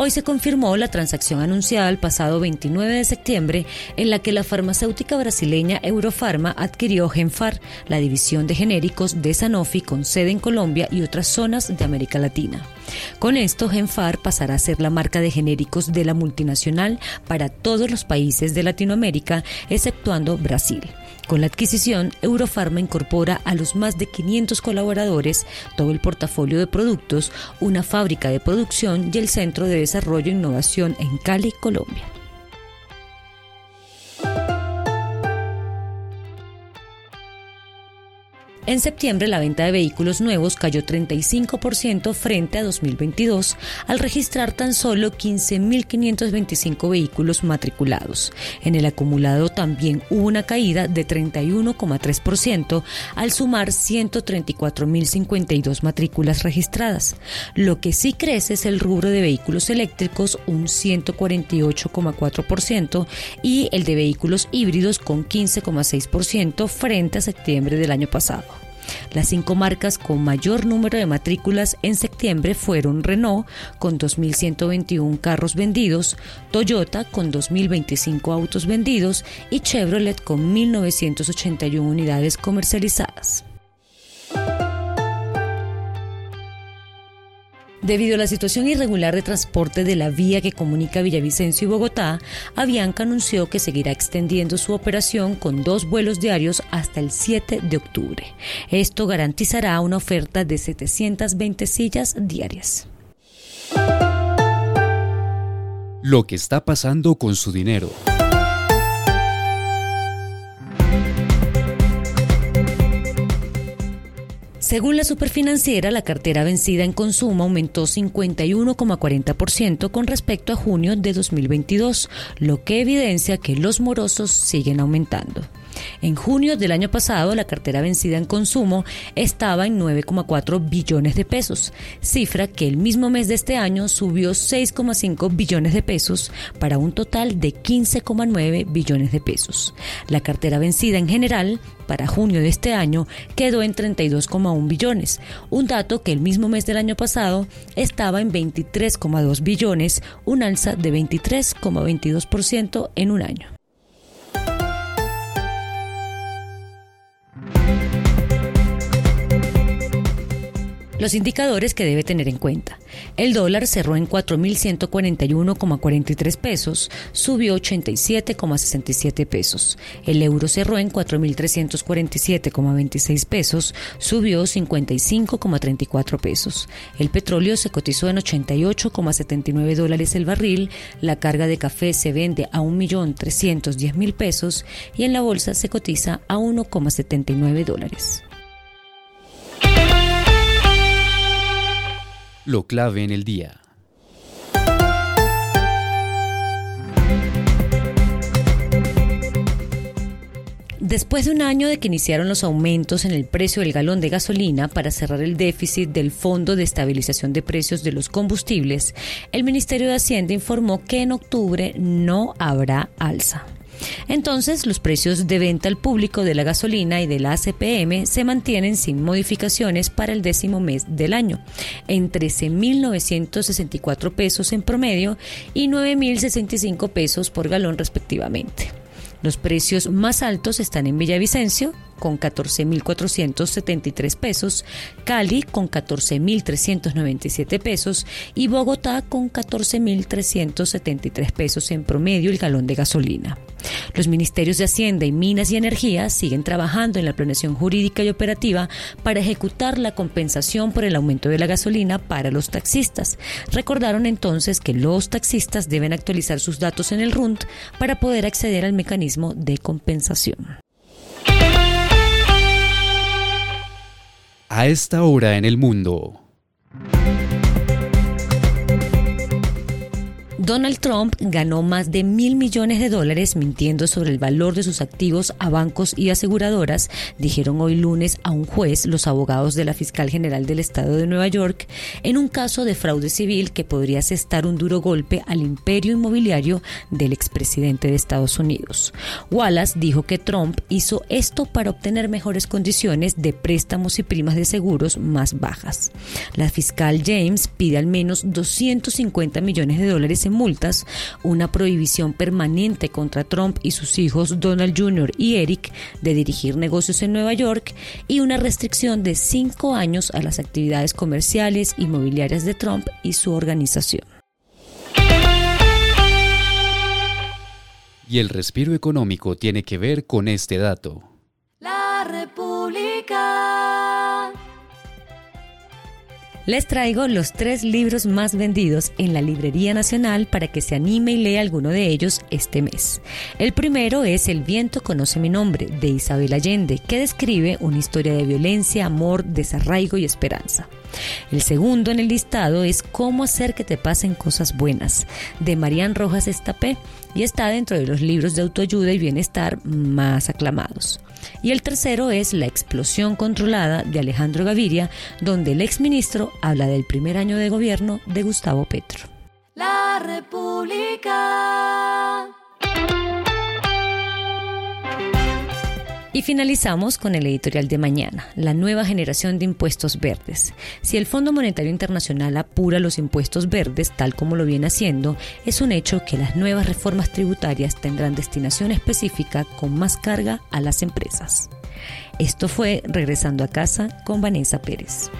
Hoy se confirmó la transacción anunciada el pasado 29 de septiembre en la que la farmacéutica brasileña Eurofarma adquirió Genfar, la división de genéricos de Sanofi con sede en Colombia y otras zonas de América Latina. Con esto, Genfar pasará a ser la marca de genéricos de la multinacional para todos los países de Latinoamérica, exceptuando Brasil. Con la adquisición, Eurofarma incorpora a los más de 500 colaboradores, todo el portafolio de productos, una fábrica de producción y el Centro de Desarrollo e Innovación en Cali, Colombia. En septiembre la venta de vehículos nuevos cayó 35% frente a 2022 al registrar tan solo 15.525 vehículos matriculados. En el acumulado también hubo una caída de 31,3% al sumar 134.052 matrículas registradas. Lo que sí crece es el rubro de vehículos eléctricos un 148,4% y el de vehículos híbridos con 15,6% frente a septiembre del año pasado. Las cinco marcas con mayor número de matrículas en septiembre fueron Renault con 2.121 carros vendidos, Toyota con 2.025 autos vendidos y Chevrolet con 1.981 unidades comercializadas. Debido a la situación irregular de transporte de la vía que comunica Villavicencio y Bogotá, Avianca anunció que seguirá extendiendo su operación con dos vuelos diarios hasta el 7 de octubre. Esto garantizará una oferta de 720 sillas diarias. Lo que está pasando con su dinero. Según la superfinanciera, la cartera vencida en consumo aumentó 51,40% con respecto a junio de 2022, lo que evidencia que los morosos siguen aumentando. En junio del año pasado, la cartera vencida en consumo estaba en 9,4 billones de pesos, cifra que el mismo mes de este año subió 6,5 billones de pesos para un total de 15,9 billones de pesos. La cartera vencida en general para junio de este año quedó en 32,1 billones, un dato que el mismo mes del año pasado estaba en 23,2 billones, un alza de 23,22% en un año. Los indicadores que debe tener en cuenta. El dólar cerró en 4.141,43 pesos, subió 87,67 pesos. El euro cerró en 4.347,26 pesos, subió 55,34 pesos. El petróleo se cotizó en 88,79 dólares el barril, la carga de café se vende a 1.310.000 pesos y en la bolsa se cotiza a 1,79 dólares. Lo clave en el día. Después de un año de que iniciaron los aumentos en el precio del galón de gasolina para cerrar el déficit del Fondo de Estabilización de Precios de los Combustibles, el Ministerio de Hacienda informó que en octubre no habrá alza. Entonces, los precios de venta al público de la gasolina y de la ACPM se mantienen sin modificaciones para el décimo mes del año, en 13.964 pesos en promedio y 9.065 pesos por galón respectivamente. Los precios más altos están en Villavicencio, con 14.473 pesos, Cali con 14.397 pesos y Bogotá con 14.373 pesos en promedio el galón de gasolina. Los ministerios de Hacienda y Minas y Energía siguen trabajando en la planeación jurídica y operativa para ejecutar la compensación por el aumento de la gasolina para los taxistas. Recordaron entonces que los taxistas deben actualizar sus datos en el RUNT para poder acceder al mecanismo de compensación. A esta hora en el mundo. Donald Trump ganó más de mil millones de dólares mintiendo sobre el valor de sus activos a bancos y aseguradoras, dijeron hoy lunes a un juez los abogados de la fiscal general del estado de Nueva York, en un caso de fraude civil que podría asestar un duro golpe al imperio inmobiliario del expresidente de Estados Unidos. Wallace dijo que Trump hizo esto para obtener mejores condiciones de préstamos y primas de seguros más bajas. La fiscal James pide al menos 250 millones de dólares multas, una prohibición permanente contra Trump y sus hijos Donald Jr. y Eric de dirigir negocios en Nueva York y una restricción de cinco años a las actividades comerciales inmobiliarias de Trump y su organización. Y el respiro económico tiene que ver con este dato. Les traigo los tres libros más vendidos en la Librería Nacional para que se anime y lea alguno de ellos este mes. El primero es El viento conoce mi nombre, de Isabel Allende, que describe una historia de violencia, amor, desarraigo y esperanza. El segundo en el listado es Cómo hacer que te pasen cosas buenas, de Marían Rojas Estapé, y está dentro de los libros de autoayuda y bienestar más aclamados. Y el tercero es La explosión controlada de Alejandro Gaviria, donde el exministro habla del primer año de gobierno de Gustavo Petro. Y finalizamos con el editorial de mañana, la nueva generación de impuestos verdes. Si el Fondo Monetario Internacional apura los impuestos verdes tal como lo viene haciendo, es un hecho que las nuevas reformas tributarias tendrán destinación específica con más carga a las empresas. Esto fue Regresando a casa con Vanessa Pérez.